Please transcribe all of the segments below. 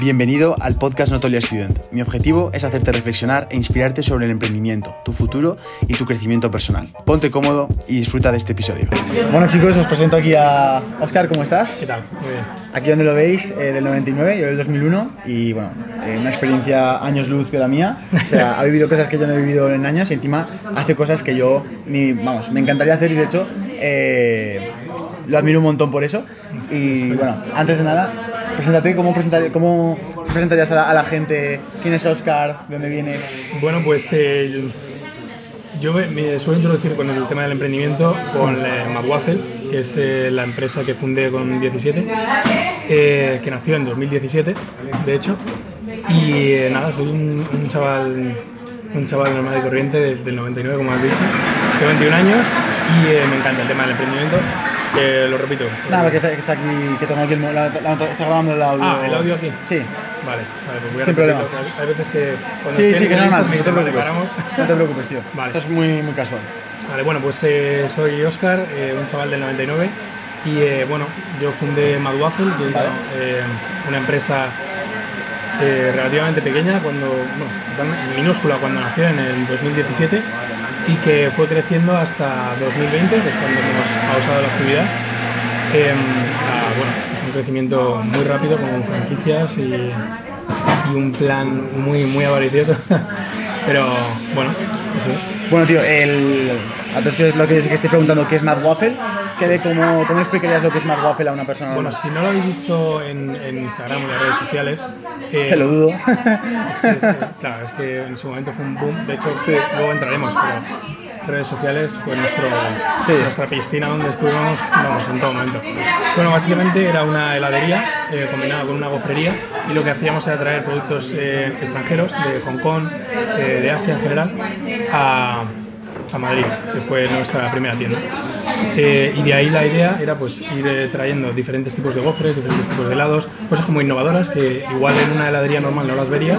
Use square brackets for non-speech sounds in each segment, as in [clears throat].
Bienvenido al podcast Notolia Student. Mi objetivo es hacerte reflexionar e inspirarte sobre el emprendimiento, tu futuro y tu crecimiento personal. Ponte cómodo y disfruta de este episodio. Bueno chicos, os presento aquí a Oscar, ¿cómo estás? ¿Qué tal? Muy bien. Aquí donde lo veis, eh, del 99, yo del 2001 y bueno, eh, una experiencia años luz que la mía. O sea, ha vivido cosas que yo no he vivido en años y encima hace cosas que yo ni, vamos, me encantaría hacer y de hecho eh, lo admiro un montón por eso. Y bueno, antes de nada, preséntate, ¿cómo, presentar- cómo presentarías a la, la gente? ¿Quién es Oscar? ¿De dónde vienes? Bueno, pues eh, yo me, suelo introducir con el tema del emprendimiento con McWaffle, que es eh, la empresa que fundé con 17, eh, que nació en 2017, de hecho. Y nada, soy un, chaval un chaval normal y corriente del, del 99, como has dicho. Tengo 21 años y me encanta el tema del emprendimiento. Que lo repito. Nada, porque está, que está aquí, que tengo aquí el, la- la- está grabando el audio. Ah, ¿el audio aquí? Sí. Vale, vale, pues voy a Sin problema. Hay veces que cuando Sí, sí, que listos me no te dicen, "Vale, preocupes. paramos". No te preocupes, tío. [laughs] Vale. Esto es muy, muy casual. Vale, bueno, pues eh, soy Oscar, eh, un chaval del 99 y eh, bueno, yo fundé Mad Waffle, que es Vale. eh, una empresa eh, relativamente pequeña, cuando, bueno, minúscula cuando nació en el 2017 y que fue creciendo hasta 2020, que es cuando hemos pausado la actividad. A, bueno, es un crecimiento muy rápido con franquicias y, y un plan muy, muy avaricioso. [laughs] Pero bueno, eso es. Bueno, tío, el... todos que es lo que, que estoy preguntando, ¿qué es Mad Waffle? ¿Qué de cómo, ¿Cómo explicarías lo que es Mad Waffle a una persona Bueno, normal? si no lo habéis visto en, en Instagram o en las redes sociales, eh, Que lo dudo. es que, claro, es que en su momento fue un boom. De hecho, luego entraremos, pero redes sociales fue nuestro, Sí. nuestra piscina donde estuvimos, vamos, en todo momento. Bueno, básicamente era una heladería eh, combinada con una gofrería y lo que hacíamos era traer productos eh, extranjeros de Hong Kong, eh, de Asia en general, a, a Madrid, que fue nuestra primera tienda. Eh, y de ahí la idea era pues ir eh, trayendo diferentes tipos de gofres, diferentes tipos de helados, cosas como innovadoras que igual en una heladería normal no las verías.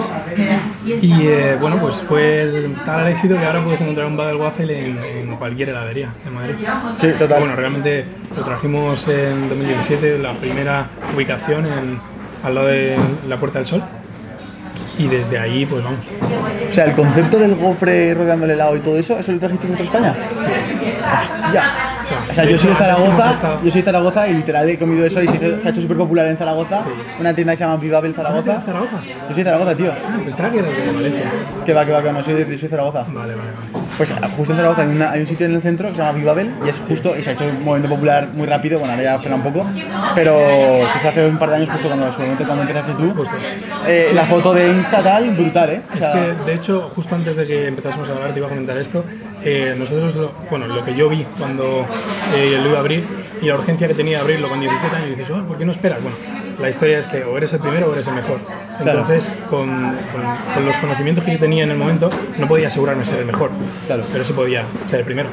Y eh, bueno, pues fue tal el éxito que ahora puedes encontrar un Bagel Waffle en, en cualquier heladería de Madrid. Sí, total. Bueno, realmente lo trajimos en 2017, la primera ubicación en, al lado de la Puerta del Sol. Y desde ahí, pues vamos. O sea, el concepto del gofre rodeando el helado y todo eso, ¿eso lo trajiste de España? Hostia. O sea, yo soy de Zaragoza, yo soy de Zaragoza y literal he comido eso y se, hizo- se ha hecho súper popular en Zaragoza. Una tienda que se llama Vivabel Zaragoza. ¿De Zaragoza? Yo soy de Zaragoza, tío. Pensaba que era de Valencia. Que va, que va, que va, no soy de, soy de Zaragoza. Vale, vale, vale. Pues justo en Zaragoza hay, una- hay un sitio en el centro que se llama Vivabel y es justo, y se ha hecho un movimiento popular muy rápido, bueno, ahora ya frena un poco, pero se hizo hace un par de años justo cuando, seguramente cuando empezaste tú. Eh, la foto de Insta tal, brutal, ¿eh? O Es que, de hecho, justo antes de que empezásemos a hablar, te iba a comentar esto. eh, nosotros, lo, bueno, lo que yo vi cuando eh, lo iba a abrir y la urgencia que tenía de abrirlo con 17 años, dices, "Oh, ¿por qué no esperas? Bueno, la historia es que o eres el primero o eres el mejor. Claro. Entonces, con, con- con los conocimientos que yo tenía en el momento, no podía asegurarme ser el mejor, Claro. pero sí podía ser el primero.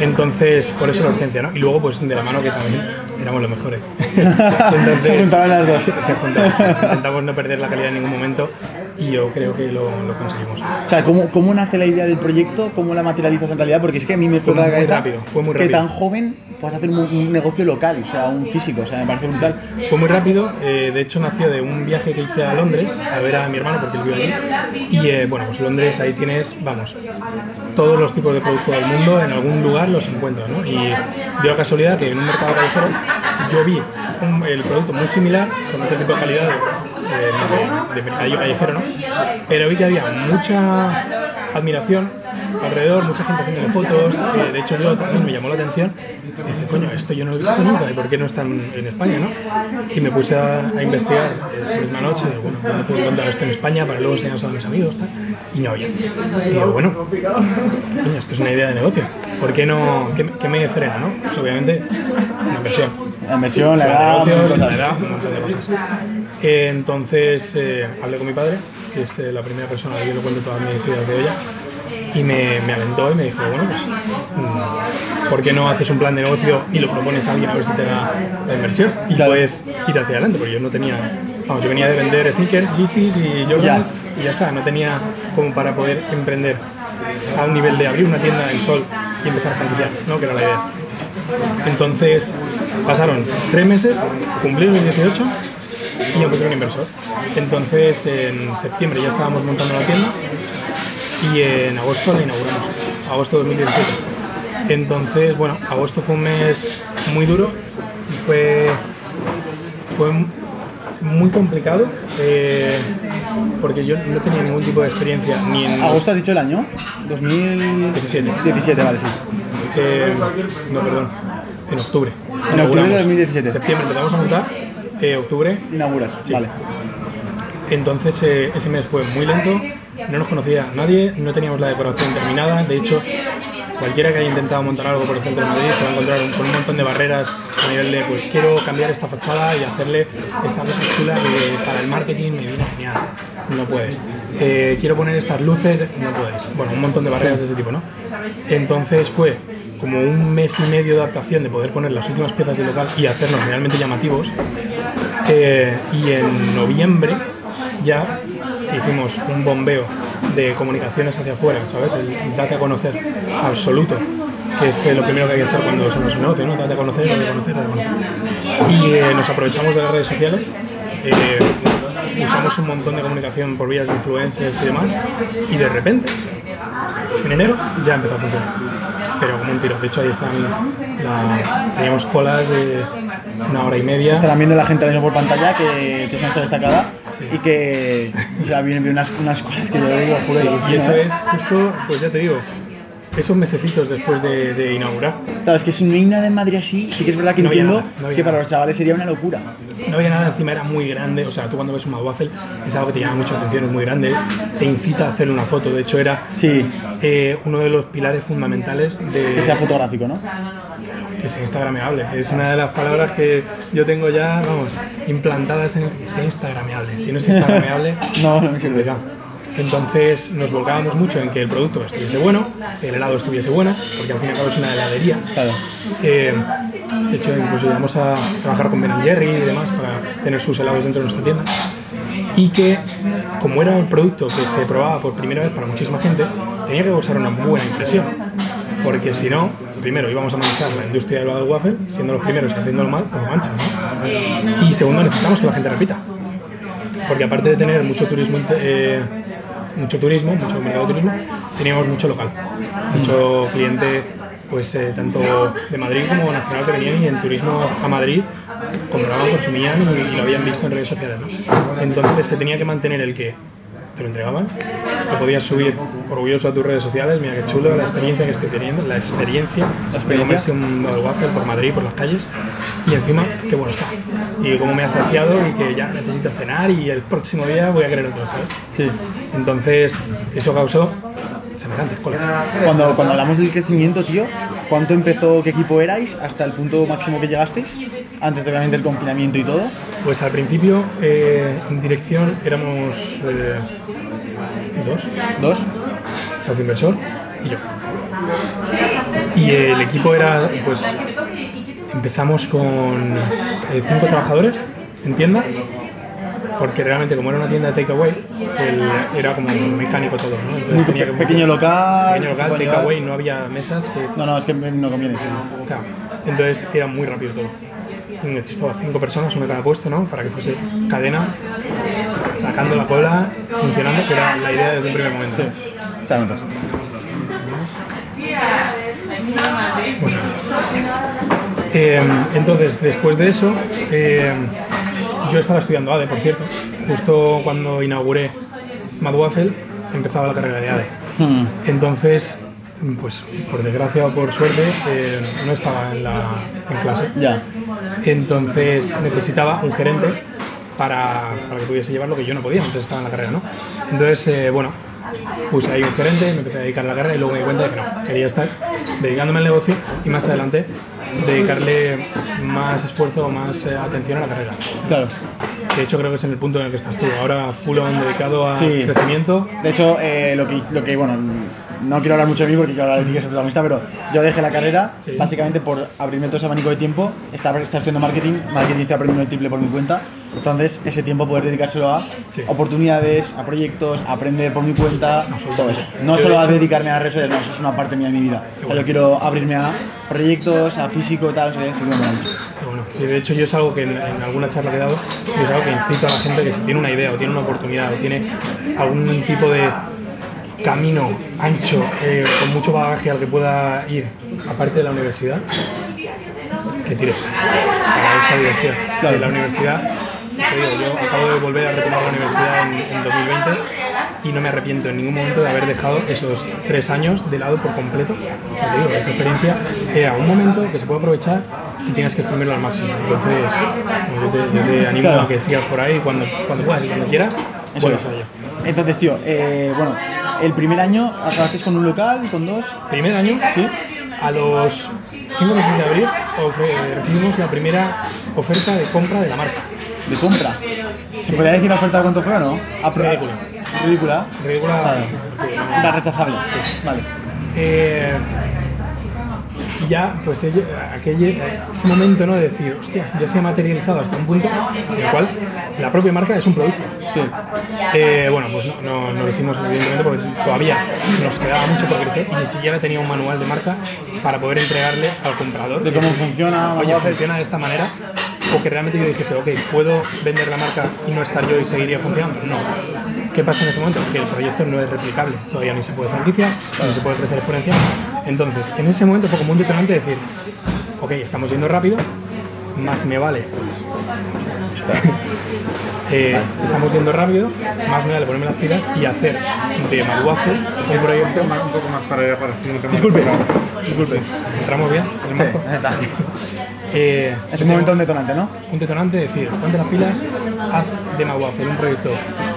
Entonces, por eso la urgencia, ¿no? Y luego, pues de la mano que también éramos los mejores. [laughs] Se juntaban las dos. Se, se juntaban. Intentamos no perder la calidad en ningún momento y yo creo que lo, lo conseguimos. O sea, ¿cómo, ¿cómo nace la idea del proyecto? ¿Cómo la materializas en realidad? Porque es que a mí me la muy cabeza rápido, fue muy que rápido. tan joven puedas hacer un, un negocio local, o sea, un físico, o sea, me parece brutal. Fue muy rápido, eh, de hecho nació de un viaje que hice a Londres a ver a mi hermano porque él vive allí. Y eh, bueno, pues Londres ahí tienes, vamos, todos los tipos de productos del mundo, en algún lugar los encuentras, ¿no? Y dio la casualidad que en un mercado callejero yo vi un- el producto muy similar, con otro tipo de calidad eh, de mercadillo callejero, ¿no? Pero vi que había mucha admiración alrededor, mucha gente haciendo fotos. eh, de hecho, yo también me llamó la atención. Y dije, coño, esto yo no lo he visto nunca, ¿y por qué no está en, España, no? Y me puse a, a investigar esa misma noche, de, bueno, ¿dónde puedo encontrar esto en España para luego enseñárselo a mis amigos, tal? Y no había. Y digo, bueno, coño, esto es una idea de negocio. ¿Por qué no? ¿Qué, qué me frena, no? Pues obviamente, una inversión. La inversión, la edad, negocios, la edad, un montón de cosas. Eh, entonces eh, hablé con mi padre, que es eh, la primera persona a la que yo le cuento todas mis ideas de olla, y me, me alentó y me dijo, bueno, pues, mm, ¿por qué no haces un plan de negocio y lo propones a alguien a ver si te da la inversión? Y Claro. puedes ir hacia adelante, porque yo no tenía, vamos, yo venía de vender sneakers, Yeezys y Jordans, y ya está, no tenía como para poder emprender a un nivel de abrir una tienda en Sol y empezar a franquiciar, ¿no? Que era la idea. Entonces pasaron tres meses, cumplí los 18 y encontré un inversor. Entonces en septiembre ya estábamos montando la tienda y en agosto la inauguramos, agosto de 2017. Entonces, bueno, agosto fue un mes muy duro, fue, fue muy complicado eh, porque yo no tenía ningún tipo de experiencia ni en ¿Agosto has dicho el año? 2017. 17, vale, sí. Eh, no, perdón. En octubre. octubre de Inauguramos. 2017. Septiembre empezamos a montar. eh, octubre. Inauguras, vale. Entonces ese mes fue muy lento. No nos conocía nadie. No teníamos la decoración terminada. De hecho, cualquiera que haya intentado montar algo por el centro de Madrid se va a encontrar con un montón de barreras a nivel de, pues quiero cambiar esta fachada y hacerle esta cosa chula que para el marketing me viene genial. No puedes. Eh, quiero poner estas luces, no puedes. Bueno, un montón de barreras de ese tipo, ¿no? Entonces fue como un mes y medio de adaptación de poder poner las últimas piezas del local y hacernos realmente llamativos. Eh, y en noviembre ya hicimos un bombeo de comunicaciones hacia afuera, ¿sabes? El date a conocer absoluto, que es eh, lo primero que hay que hacer cuando somos un negocio, ¿no? Date a conocer, date a conocer, date a conocer. Y eh, nos aprovechamos de las redes sociales, eh, usamos un montón de comunicación por vías de influencers y demás, y de repente, en enero, ya empezó a funcionar. Pero como un tiro. De hecho, ahí están la- teníamos colas de una hora y media. Estarán viendo la gente mismo por pantalla que, que es una historia destacada y que ya vienen unas, unas cosas que yo digo, juro, Sí, y eso es justo, pues ya te digo, esos mesecitos después de, de inaugurar. Sabes que si no hay nada en Madrid así, sí que es verdad que No entiendo nada, no que para los chavales sería una locura. No había nada encima, era muy grande. O sea, tú cuando ves una waffle es algo que te llama mucha atención, es muy grande, te incita a hacer una foto. De hecho, era Sí, eh, uno de los pilares fundamentales de que sea fotográfico, ¿no? Que sea instagrameable. Es una de las palabras que yo tengo ya, vamos, implantadas en el que sea instagrameable. Si no es instagrameable, [laughs] No, no me sirve. Entonces nos volcábamos mucho en que el producto estuviese bueno, el helado estuviese bueno, porque al fin y al cabo es una heladería. Claro. Eh, de hecho, incluso llegamos a trabajar con Ben Jerry y demás para tener sus helados dentro de nuestra tienda. Y que, como era un producto que se probaba por primera vez para muchísima gente, tenía que causar una buena impresión. Porque si no, primero íbamos a manchar la industria del waffle, siendo los primeros y haciéndolo mal, pues manchan. ¿no? Y segundo, necesitamos que la gente repita. Porque aparte de tener mucho turismo, eh, mucho turismo, mucho mercado de turismo, teníamos mucho local, mucho cliente, pues eh, tanto de Madrid como nacional que venían y en turismo a Madrid compraban, consumían y, lo habían visto en redes sociales. Entonces se tenía que mantener el que te lo entregaban, lo podías subir orgulloso a tus redes sociales, mira qué chulo la experiencia que estoy teniendo, la experiencia, de comerse un waffle por Madrid, por las calles, y encima, qué bueno está. Y cómo me ha saciado y que ya necesito cenar y el próximo día voy a querer otro, ¿sabes? Sí. Entonces, eso causó semejantes colas. Cuando, cuando hablamos del crecimiento, tío, ¿cuánto empezó, qué equipo erais hasta el punto máximo que llegasteis? Antes de obviamente el confinamiento y todo. Pues al principio, eh, en dirección éramos eh, dos, ¿Dos? socio inversor y yo. Y el equipo era, pues, empezamos con eh, cinco trabajadores en tienda, porque realmente como era una tienda de takeaway, él era como mecánico todo, ¿no? Entonces tenía que- pequeño local. pequeño takeaway, no había mesas que No, no, es que no conviene, sí. Claro. Entonces era muy rápido todo. Necesitaba cinco personas, una cada puesto, ¿no? Para que fuese cadena, sacando la cola, funcionando, que era la idea desde un primer momento. Muchas gracias. Eh, entonces, después de eso, eh, yo estaba estudiando ADE, por cierto. Justo cuando inauguré Mad Waffle, empezaba la carrera de ADE. Hmm. Entonces, pues por desgracia o por suerte, eh, no estaba en, la, en clase. Ya. Entonces necesitaba un gerente para, para que pudiese llevar lo que yo no podía, entonces estaba en la carrera, ¿no? Entonces, eh, bueno, puse ahí un gerente, me empecé a dedicar a la carrera y luego me di cuenta de que no, quería estar dedicándome al negocio y más adelante dedicarle más esfuerzo o más eh, atención a la carrera. Claro. De hecho, creo que es en el punto en el que estás tú. Ahora, full on dedicado a Sí. crecimiento. De hecho, eh, lo, que, lo que, bueno, no quiero hablar mucho de mí porque quiero hablar de ti que eres protagonista, pero yo dejé la carrera Sí. básicamente por abrirme todo ese abanico de tiempo. Estaba, estaba estudiando marketing, marketing estoy aprendiendo el triple por mi cuenta. Entonces, ese tiempo poder dedicárselo a Sí. oportunidades, a proyectos, a aprender por mi cuenta, todo eso. No solo a dedicarme a las redes sociales, no, eso es una parte mía de mi vida. O sea, yo quiero abrirme a proyectos, a físico, tal, no sé sí bueno, de hecho, yo es algo que en, en alguna charla que he dado, yo es algo que incito a la gente que si tiene una idea o tiene una oportunidad o tiene algún tipo de camino ancho, eh, con mucho bagaje al que pueda ir, aparte de la universidad, que tire para esa dirección. Claro. De la universidad, digo, yo acabo de volver a retomar la universidad en, en 2020 y no me arrepiento en ningún momento de haber dejado esos tres años de lado por completo. Te digo, esa experiencia era un momento que se puede aprovechar y tienes que exprimirlo al máximo. Entonces, yo te, yo te animo Claro. a que sigas por ahí cuando, cuando puedas y cuando quieras, Eso es. Entonces, tío, eh, bueno, el primer año acabaste con un local, con dos. Primer año, sí. A los 5 meses de abril recibimos la primera oferta de compra de la marca. De compra. ¿Se podría decir la oferta cuánto fue o no? Ridícula. Ridícula. Ridícula. Vale. no- Una rechazable. Vale. Eh, ya, pues ello- aquel, ese momento ¿no? de decir, hostias, ya se ha materializado hasta un punto en el cual la propia marca es un producto. Sí. Eh, bueno, pues no, no, no lo hicimos evidentemente porque todavía nos quedaba mucho por crecer y ni siquiera tenía un manual de marca para poder entregarle al comprador. De cómo sí, funciona, Oye, funciona de esta manera. O que realmente yo dijese, ok, ¿puedo vender la marca y no estar yo y seguiría funcionando? No. ¿Qué pasa en ese momento? Que el proyecto no es replicable. Todavía ni se puede franquiciar, ni se puede crecer exponencial. Entonces, en ese momento fue como un detonante de decir, ok, estamos yendo rápido, más me vale [laughs] eh, estamos yendo rápido, más me vale ponerme las pilas y hacer de Maguafu un proyecto. Un poco más para allá, para Disculpe. Disculpe, ¿entramos bien? [laughs] Eh, Es un momento un detonante, ¿no? un detonante, es decir, ponte las pilas, haz de Maguafu un proyecto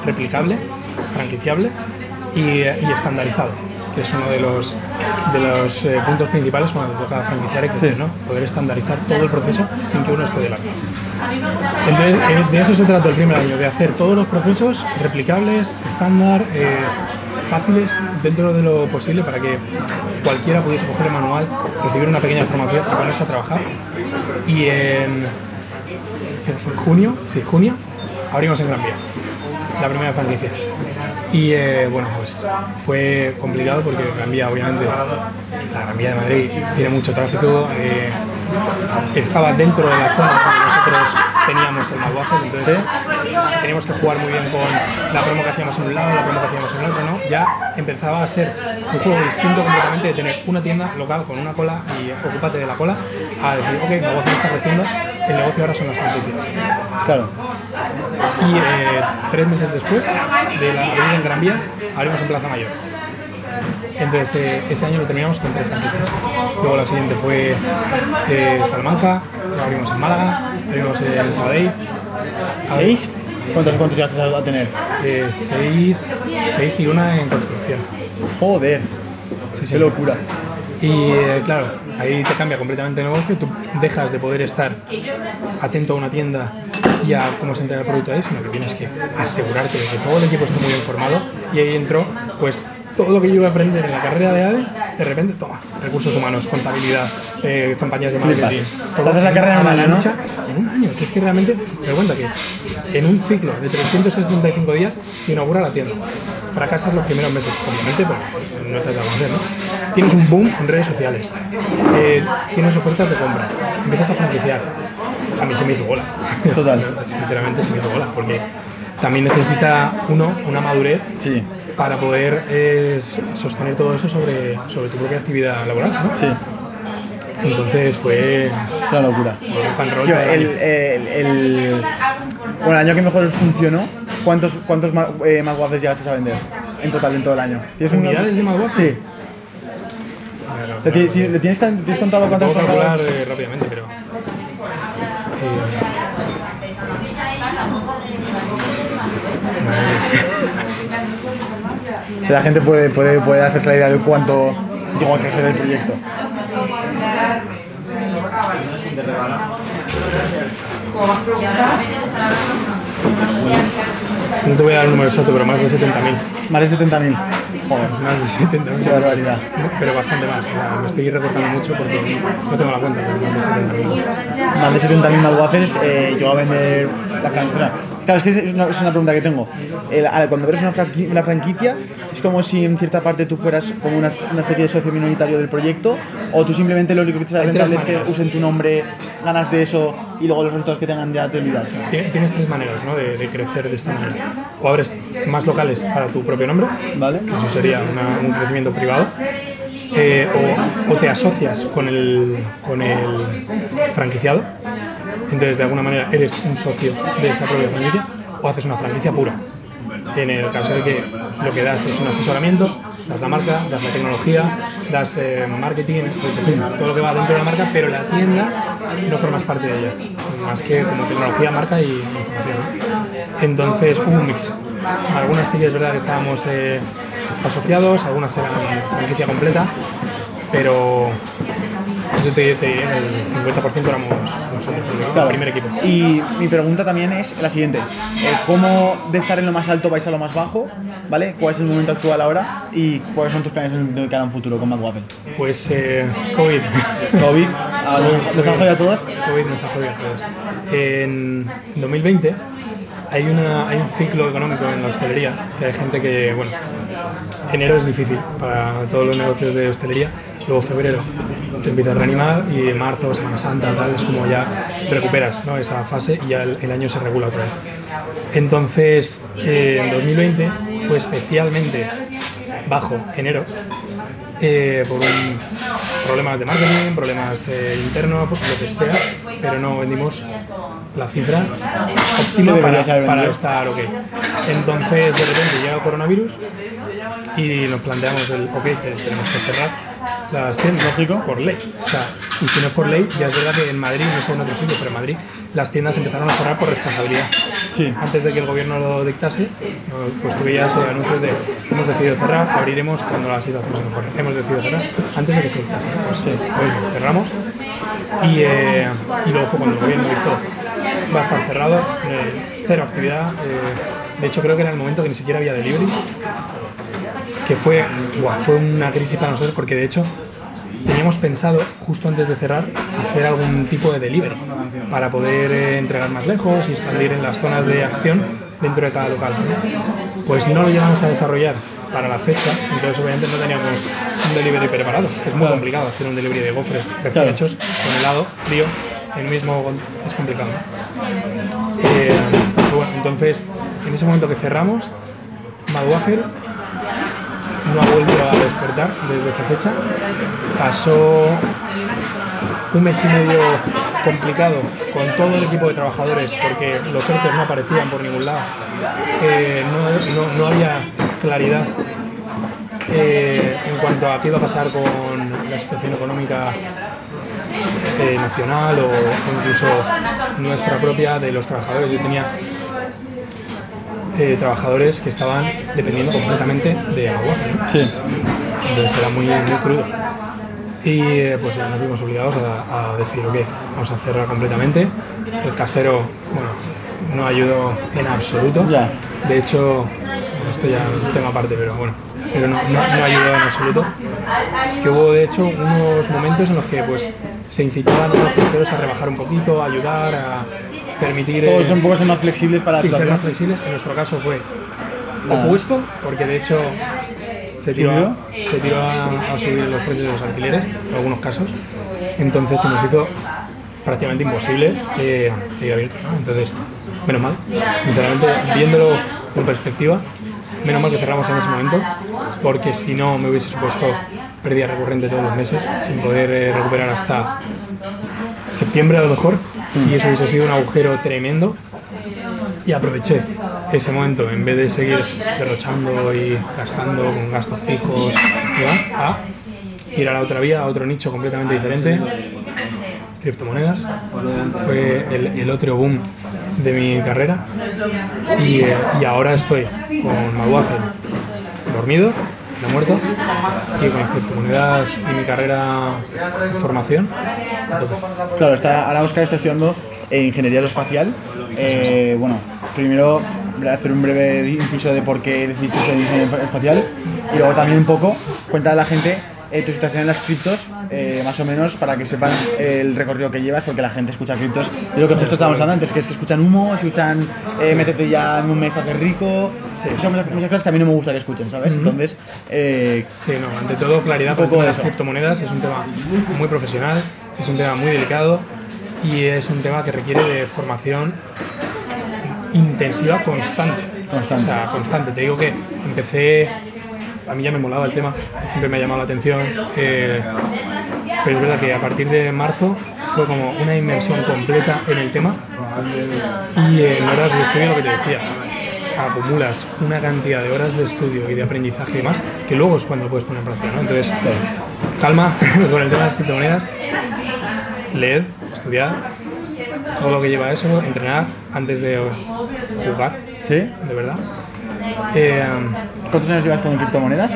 replicable, franquiciable y, y estandarizado, que es uno de los, de los eh, puntos principales cuando te toca franquiciar y crecer, Sí. ¿no? Poder estandarizar todo el proceso sin que uno esté delante. Entonces, eh, de eso se trató el primer año, de hacer todos los procesos replicables, estándar, eh, fáciles dentro de lo posible para que cualquiera pudiese coger el manual, recibir una pequeña formación y ponerse a trabajar. Y en, junio, sí, junio, abrimos en Gran Vía, la primera franquicia. Y eh, bueno, pues fue complicado porque Gran Vía, obviamente, la Gran Vía de Madrid tiene mucho tráfico, eh, estaba dentro de la zona donde nosotros teníamos el Malwaje, entonces teníamos que jugar muy bien con la promo que hacíamos en un lado, la promo que hacíamos en el otro, ¿no? Ya empezaba a ser un juego distinto completamente de tener una tienda local con una cola y ocúpate de la cola, a decir, ok, Malwaje está creciendo, el negocio ahora son las franquicias. Claro. Y eh, tres meses después de la avenida en Gran Vía, abrimos en Plaza Mayor. Entonces eh, ese año lo terminamos con tres franquicias. Luego la siguiente fue eh, Salamanca, lo abrimos en Málaga, abrimos en Sabadell. ¿Seis? ¿Cuántos, cuántos llegaste a a tener? Eh, seis, seis y una en construcción. Joder. Sí, sí. Qué locura. Y claro, ahí te cambia completamente el negocio, tú dejas de poder estar atento a una tienda y a cómo se entrega el producto ahí, sino que tienes que asegurarte de que todo el equipo esté muy bien formado y ahí entró pues todo lo que yo iba a aprender en la carrera de ADE, de repente, toma, recursos humanos, contabilidad, eh, compañías de marketing. Haces la carrera en ¿no? En un año, si es que realmente, te das cuenta que en un ciclo de 365 días se inaugura la tienda. Fracasas los primeros meses, obviamente, porque no te das a conocer, ¿no? Tienes un boom en redes sociales, eh, tienes ofertas de compra, empiezas a franquiciar. A mí se me hizo bola. Total. [laughs] Sinceramente se me hizo bola, porque también necesita uno una madurez Sí. para poder eh, sostener todo eso sobre, sobre tu propia actividad laboral, ¿no? Sí. Entonces fue una locura. roll Tío, el el, año. el, el- Bueno, el año que mejor funcionó, ¿cuántos, cuántos ma- eh, llegaste a vender? En total, en todo el año. ¿Tienes un- ¿Unidades de Magwafe? Sí. Claro. ¿Le, le tienes, tienes contado cuántas puedo calcular eh, rápidamente, pero. eh, sea, la gente puede, puede, puede hacerse la idea de cuánto llegó a crecer el proyecto. No te voy a dar el número exacto, pero más de 70.000. Más de 70.000. Joder, Más de 70.000. qué barbaridad. Pero bastante más. O sea, me estoy recortando mucho porque no tengo la cuenta, pero más de 70.000. Más de 70.000 Madwaffers eh, llegó a vender la franquicia. Claro, es que es una, es una pregunta que tengo. El- al- cuando eres una, franqui- una franquicia, es como si en cierta parte tú fueras como una, una especie de socio minoritario del proyecto, o tú simplemente lo único que te rentable es que usen tu nombre, ganas de eso y luego los resultados que tengan ya te olvidas. Tien- Tienes tres maneras ¿no? de, de crecer de esta manera. O abres más locales a tu propio nombre, ¿Vale? que eso sería una- un crecimiento privado, eh, o, o te asocias con el, con el franquiciado, entonces de alguna manera eres un socio de esa propia franquicia, o haces una franquicia pura. En el caso de que lo que das es un asesoramiento, das la marca, das la tecnología, das eh, marketing, todo lo que va dentro de la marca, pero la tienda no formas parte de ella, más que como tecnología, marca y información. Entonces hubo un mix. Algunas sí que es verdad que estábamos eh, asociados, algunas eran franquicia completa, pero eso te dice, el 50% éramos nosotros, el Claro. primer equipo. Y mi pregunta también es la siguiente. Eh, ¿Cómo de estar en lo más alto vais a lo más bajo? ¿Vale? ¿Cuál es el momento actual ahora? ¿Y cuáles son tus planes de cara a un futuro con McWaffle? Pues eh, COVID. COVID, ah, ¿nos- ¿nos han jodido a todos? COVID nos ha jodido a todos. En 2020 hay, una, hay un ciclo económico en la hostelería, que hay gente que, bueno, enero es difícil para todos los negocios de hostelería, luego febrero te empieza a reanimar y en marzo, Semana Santa, tal, es como ya recuperas ¿no? esa fase y ya el, el año se regula otra vez. Entonces, eh, en 2020 fue especialmente bajo enero eh, por un, problemas de marketing, problemas eh, internos, pues, lo que sea, pero no vendimos la cifra óptima para, para estar ok. Entonces, de repente llega el coronavirus y nos planteamos el, ok, te- tenemos que cerrar las tiendas, lógico, por ley. O sea, y si no es por ley, ya es verdad que en Madrid, no sé en otros sitios, pero en Madrid las tiendas empezaron a cerrar por responsabilidad. Sí. Antes de que el gobierno lo dictase, pues tú veías anuncios de hemos decidido cerrar, abriremos cuando la situación se mejore. Hemos decidido cerrar antes de que se dictase. Pues sí, pues cerramos y, eh, y luego fue cuando el gobierno dictó va a estar cerrado, eh, cero actividad. eh, de hecho, creo que era el momento que ni siquiera había delivery, que fue, fue una crisis para nosotros porque de hecho teníamos pensado, justo antes de cerrar, hacer algún tipo de delivery para poder eh, entregar más lejos y expandir en las zonas de acción dentro de cada local. ¿no? Pues no lo llegamos a desarrollar para la fecha, entonces obviamente no teníamos un delivery preparado. Es muy complicado hacer un delivery de gofres recién Claro. hechos con helado, frío, en el mismo es complicado. Eh, bueno, entonces en ese momento que cerramos, Madwafer no ha vuelto a despertar desde esa fecha. Pasó un mes y medio complicado con todo el equipo de trabajadores porque los ERTES no aparecían por ningún lado. Eh, no, no- no había claridad eh, en cuanto a qué iba a pasar con la situación económica eh, nacional o incluso nuestra propia de los trabajadores. Yo tenía eh, trabajadores que estaban dependiendo completamente de Aguaje, ¿no? Sí. Entonces era muy, muy crudo. Y eh, pues ya nos vimos obligados a, a decir, ok, vamos a cerrar completamente. El casero, bueno, no ayudó en absoluto. Ya. De hecho, esto ya es un tema aparte, pero bueno, no, no ayudó en absoluto. Que hubo de hecho unos momentos en los que pues se incitaban a los caseros a rebajar un poquito, a ayudar, a permitir... Todos eh, son un poco más flexibles para Sí, ser más flexibles. En nuestro caso fue Ah. opuesto, porque de hecho se tiró, a, se tiró a, a subir los precios de los alquileres, en algunos casos. Entonces se nos hizo prácticamente imposible eh, seguir abiertos. ¿no? Entonces, menos mal, sinceramente, viéndolo con perspectiva, menos mal que cerramos en ese momento, porque si no me hubiese supuesto pérdida recurrente todos los meses, sin poder eh, recuperar hasta septiembre a lo mejor, y eso hubiese sido un agujero tremendo. Y aproveché ese momento en vez de seguir derrochando y gastando con gastos fijos a ir a la otra vía, a otro nicho completamente diferente. Criptomonedas. Fue el, el otro boom de mi carrera. Y, eh, y ahora estoy con Maguafen dormido, no muerto, y con criptomonedas y mi carrera de formación. Claro, está, ahora Oscar está estudiando ingeniería aeroespacial. Eh, bueno, primero voy a hacer un breve inciso de por qué decidiste ser ingeniero espacial y luego también un poco cuenta a la gente eh, tu situación en las criptos, eh, más o menos para que sepan el recorrido que llevas, porque la gente escucha criptos. Y lo que justo estábamos hablando antes, que es que escuchan humo, escuchan eh, métete ya en un mes, haces rico. Son muchas, muchas cosas que a mí no me gusta que escuchen, ¿sabes? Entonces, eh, Sí, no, ante todo claridad Un poco de las criptomonedas, es un tema muy profesional, es un tema muy delicado y es un tema que requiere de formación intensiva constante. Constante. O sea, constante. Te digo que empecé, a mí ya me molaba el tema, siempre me ha llamado la atención, eh, pero es verdad que a partir de marzo fue como una inmersión completa en el tema y en horas de estudio, lo que te decía, acumulas una cantidad de horas de estudio y de aprendizaje y demás que luego es cuando puedes poner en práctica, ¿no? Entonces, calma [laughs] con el tema de las criptomonedas, leer, estudiar, todo lo que lleva a eso, entrenar antes de jugar, ¿sí? de verdad. Eh, ¿Cuántos años llevas con criptomonedas?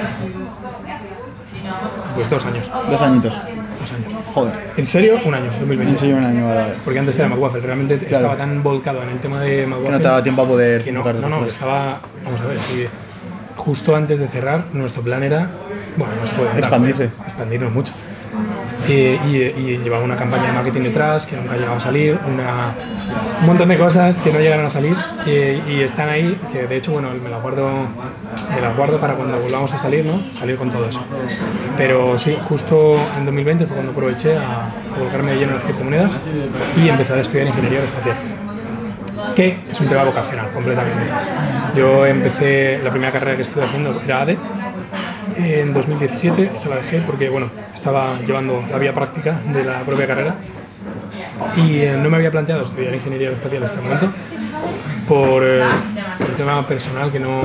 pues dos años, Dos añitos. dos años. Joder. En serio, un año, 2020. En serio, un año, vale, vale. Porque antes era McWaffle, realmente estaba tan volcado en el tema de Que McWaffle no te daba tiempo a poder que no, no, no, estaba, vamos a ver, sí, justo antes de cerrar, nuestro plan era, bueno, no se puede Expandirse. expandirnos mucho. Y, y llevaba una campaña de marketing detrás que nunca llegaba a salir, una, un montón de cosas que no llegaron a salir y están ahí, que de hecho, bueno, me las guardo, me las guardo para cuando volvamos a salir, ¿no? Salir con todo eso. Pero sí, justo en 2020 fue cuando aproveché a, a volcarme de lleno en las criptomonedas y empezar a estudiar ingeniería aeroespacial que es un tema vocacional completamente. Yo empecé, la primera carrera que estuve haciendo era ADE, en 2017 se la dejé porque bueno, estaba llevando la vía práctica de la propia carrera y eh, no me había planteado estudiar ingeniería aeroespacial hasta el momento por, eh, un tema personal que no,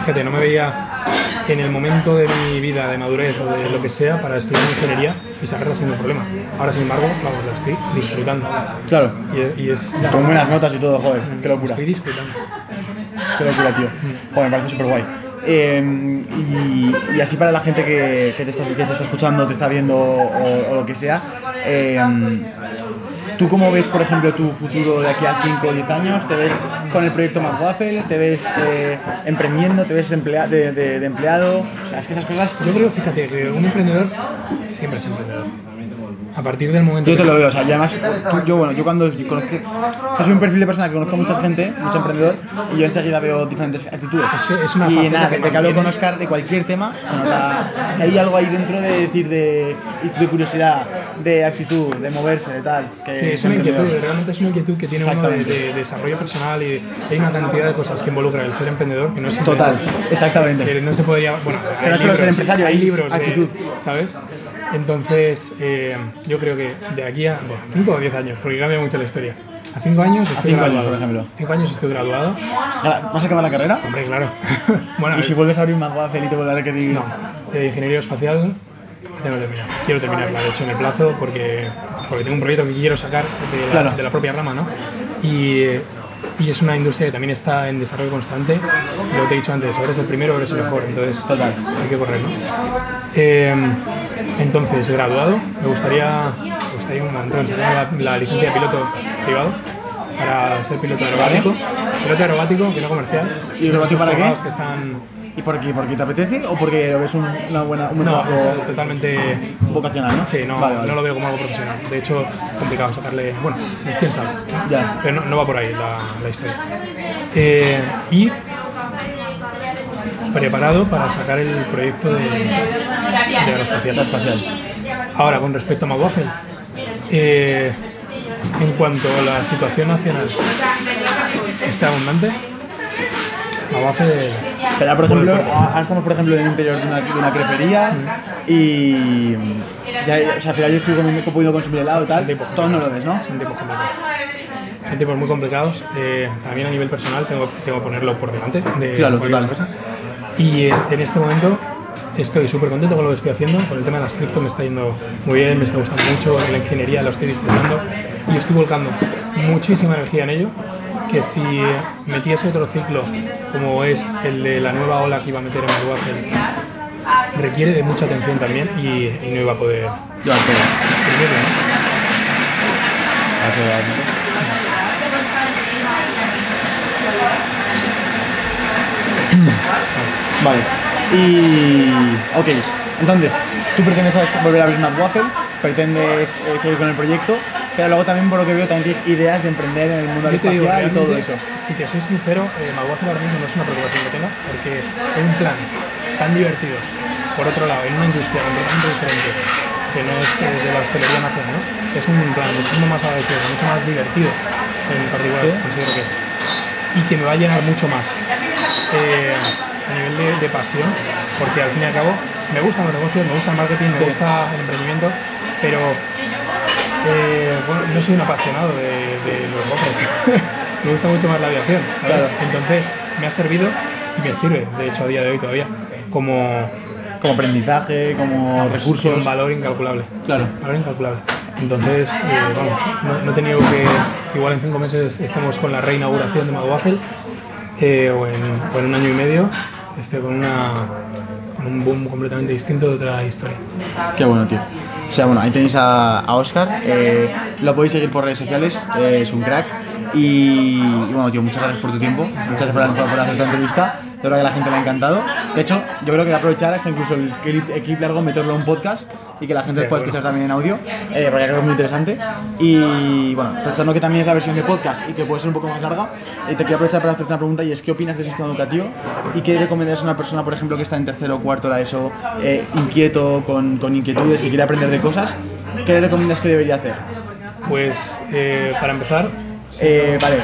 fíjate, no me veía en el momento de mi vida de madurez o de lo que sea para estudiar ingeniería y sacarla sin ningún problema. Ahora, sin embargo, vamos, la estoy disfrutando. Claro. Y, y es Con buenas notas y todo, joder. Qué locura. Estoy disfrutando. Qué locura, tío. Joder, me parece súper guay. y, y así para la gente que, que te, está, que te está escuchando, te está viendo o, o lo que sea, eh, ¿tú cómo ves, por ejemplo, tu futuro de aquí a 5 o 10 años? ¿Te ves con el proyecto McWaffle? ¿Te ves eh, emprendiendo? ¿Te ves emplea- de, de- empleado? O sea, es que esas cosas... Yo creo, fíjate, que un emprendedor siempre es emprendedor. A partir del momento Yo te que- lo veo, o sea, y además, tú- yo, bueno, yo cuando yo conozco, yo soy un perfil de persona que conozco mucha gente, mucho emprendedor, y yo enseguida veo diferentes actitudes. Es- es una y nada, que desde que hablo con Oscar de cualquier tema, se nota, hay algo ahí dentro de decir, de, de curiosidad, de actitud, de moverse, de tal. Que Sí, es una inquietud, realmente es una inquietud que tiene uno de, de desarrollo personal y hay una cantidad de cosas que involucra el ser emprendedor que no es Total, que exactamente. no se podría, bueno, Que hay no solo ser empresario, hay hay libros, de- actitud. ¿sabes? Entonces, eh, yo creo que de aquí a 5 o 10 años, porque cambia mucho la historia. A 5 años estoy cinco años, graduado. por ejemplo. 5 años estoy graduado. ¿Vas a acabar la carrera? Hombre, claro. [laughs] bueno, Y si vuelves a abrir McWaffle y te vuelves a requerir... No, de ingeniería espacial tengo terminar. Quiero terminarla, de hecho, en el plazo, porque, porque tengo un proyecto que quiero sacar de la, Claro. de la propia rama, ¿no? Y, eh, y es una industria que también está en desarrollo constante. Lo que te he dicho antes, o eres el primero o eres el mejor, entonces Total. hay que correr, ¿no? Eh, entonces, graduado, me gustaría, me gustaría un montón la, la licencia de piloto privado para ser piloto aerobático. Piloto aerobático, que no comercial. ¿Y aerobático para qué? Abogados que están ¿Y por qué? ¿Porque te apetece o porque lo ves un, una buena, un buen no, trabajo totalmente. vocacional, no? Sí, no, Vale, vale. no lo veo como algo profesional. De hecho, complicado sacarle. Bueno, quién sabe. Ya. Pero no, no va por ahí la, la historia. Eh, y preparado para sacar el proyecto de, de aeroespacial. Espacial. Ahora, con respecto a McWaffle, eh, en cuanto a la situación nacional está abundante, Pero ahora, por ejemplo, ahora estamos por ejemplo en el interior de una, de una crepería y ya, o sea, al final yo estoy comiendo- pudiendo consumir helado y tal, Son tipos todo no lo complicados. ves, ¿no? Son tipos complicados. Son tipos muy complicados. eh, también a nivel personal tengo, tengo que ponerlo por delante de Claro, total. cosa. Y eh, en este momento Estoy súper contento con lo que estoy haciendo, con el tema de las cripto me está yendo muy bien, me está gustando mucho, la ingeniería lo estoy disfrutando y estoy volcando muchísima energía en ello, que si metiese otro ciclo como es el de la nueva ola que iba a meter en Maduazen, requiere de mucha atención también y, y no iba a poder Yo exprimirlo, ¿no? [clears throat] Vale. Y. Ok. Entonces, tú pretendes volver a abrir una waffle, pretendes eh, seguir con el proyecto, pero luego también, por lo que veo, también tienes ideas de emprender en el mundo espacial y todo eso. Si te soy sincero, eh, Maguazo ahora mismo no es una preocupación que tenga, porque es un plan tan divertido, por otro lado, en una industria completamente diferente, que no es eh, de la hostelería nacional, ¿no? es un plan muchísimo más agradecido, mucho más divertido, en particular, Sí. considero que es, y que me va a llenar mucho más eh, a nivel de, de pasión, porque al fin y al cabo me gustan los negocios, me gusta el marketing, me Sí. gusta el emprendimiento, pero eh, bueno, no soy un apasionado de, de los bofes. [laughs] me gusta mucho más la aviación. Claro. Entonces me ha servido y me sirve, de hecho, a día de hoy todavía, como Como aprendizaje, como tiene recursos. un valor incalculable. Claro. Valor incalculable. Entonces, eh, vamos, no, no he tenido que, igual en cinco meses estemos con la reinauguración de Maguafel, eh, o, en, o en un año y medio, esté con, una, con un boom completamente distinto de otra historia. Qué bueno, tío. O sea, bueno, ahí tenéis a, a Oscar. eh, lo podéis seguir por redes sociales, es un crack. Y, y bueno, tío, muchas gracias por tu tiempo. Muchas gracias por, por- hacer esta entrevista. Yo creo que la gente le ha encantado. De hecho, yo creo que aprovechar hasta incluso el clip, el clip largo, meterlo en un podcast y que la gente de pueda escuchar también en audio, eh, porque creo que es muy interesante. Y bueno, aprovechando que también es la versión de podcast y que puede ser un poco más larga, eh, te quiero aprovechar para hacerte una pregunta y es: ¿qué opinas del sistema educativo? ¿Y qué recomendarías a una persona, por ejemplo, que está en tercero o cuarto de eso, eh, inquieto, con, con inquietudes, que quiere aprender de cosas? ¿Qué le recomiendas que debería hacer? Pues, eh, para empezar, Eh, vale,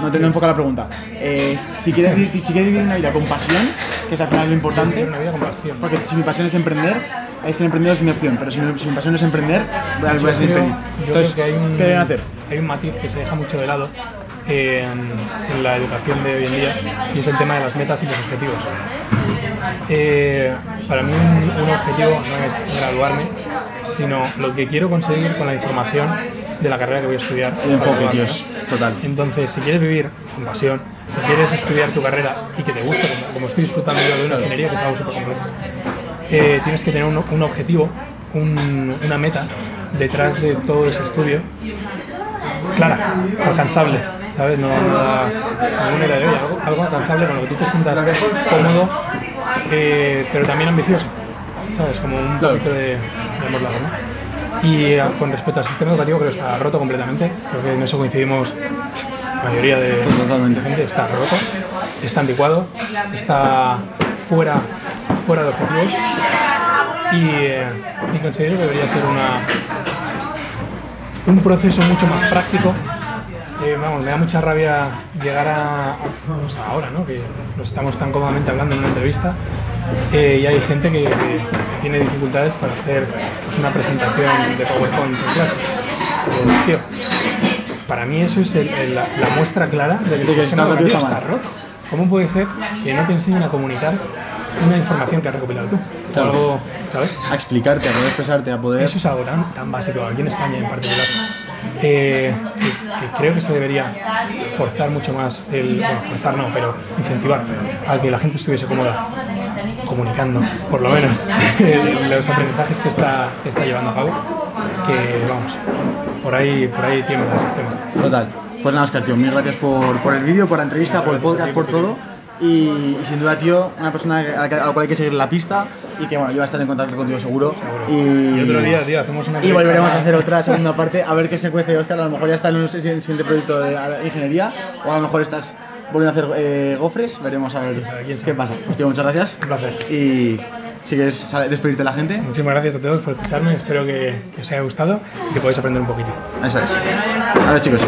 no te no enfoca la pregunta. Eh, si, quieres, si quieres vivir una vida con pasión, que es al final lo importante, una vida con pasión. porque si mi pasión es emprender, es ser emprendedor es mi opción, pero si mi, si mi pasión es emprender, voy a, voy a ser creo- yo Entonces, que hay un, ¿qué deben hacer? hay un matiz que se deja mucho de lado eh, en, en la educación de hoy en día y es el tema de las metas y los objetivos. Eh, para mí un, un objetivo no es graduarme, sino lo que quiero conseguir con la información de la carrera que voy a estudiar. El enfoque, ¿no? total. Entonces, si quieres vivir con pasión, si quieres estudiar tu carrera y que te guste, como, como estoy disfrutando yo de una ingeniería, que es algo súper complejo, eh, tienes que tener un, un objetivo, un- una meta detrás de todo ese estudio clara, alcanzable, ¿sabes? No nada, ninguna idea de hoy, algo, algo alcanzable con lo que tú te sientas cómodo, eh, pero también ambicioso, ¿sabes? Como un poquito de, de lados, ¿no? Y eh, con respecto al sistema educativo, creo que está roto completamente, creo que en eso coincidimos la mayoría de, Totalmente. de gente, está roto, está anticuado, está fuera, fuera de objetivos y, eh, y considero que debería ser una, un proceso mucho más práctico. Eh, vamos, me da mucha rabia llegar a, pues ahora, ¿no? que nos estamos tan cómodamente hablando en una entrevista eh, y hay gente que, tiene dificultades para hacer pues, una presentación de PowerPoint en clase. Pues, tío, para mí eso es el- el- la, la muestra clara de que el que sistema educativo está roto. ¿Cómo puede ser que no te enseñen a comunicar una información que has recopilado tú? O Claro. algo, ¿sabes? A explicarte, a poder expresarte, a poder... Eso es algo tan, tan básico, aquí en España en particular, eh, que, que creo que se debería forzar mucho más, el, bueno, forzar no, pero incentivar a que la gente estuviese cómoda comunicando, por lo menos, [laughs] los aprendizajes que está, está llevando a cabo, que vamos, por ahí, por ahí tiene el sistema. Total. Pues nada, Oscar, tío, mil gracias por, por el vídeo, por la entrevista, por el podcast, por todo. Y, y sin duda, tío, una persona a la, que- a la cual hay que seguir la pista y que, bueno, yo voy a estar en contacto contigo seguro. Y, Y otro día, tío, hacemos una Y volveremos a hacer otra segunda parte, a ver qué se cuece Oscar. A lo mejor ya está en un siguiente proyecto de ingeniería, o a lo mejor estás volviendo a hacer eh, gofres. Veremos a ver qué pasa. Pues, tío, muchas gracias. Un placer. Y si quieres despedirte de la gente, Muchísimas gracias a todos por escucharme, espero que, que os haya gustado y que podáis aprender un poquito. eso es. Adiós, chicos.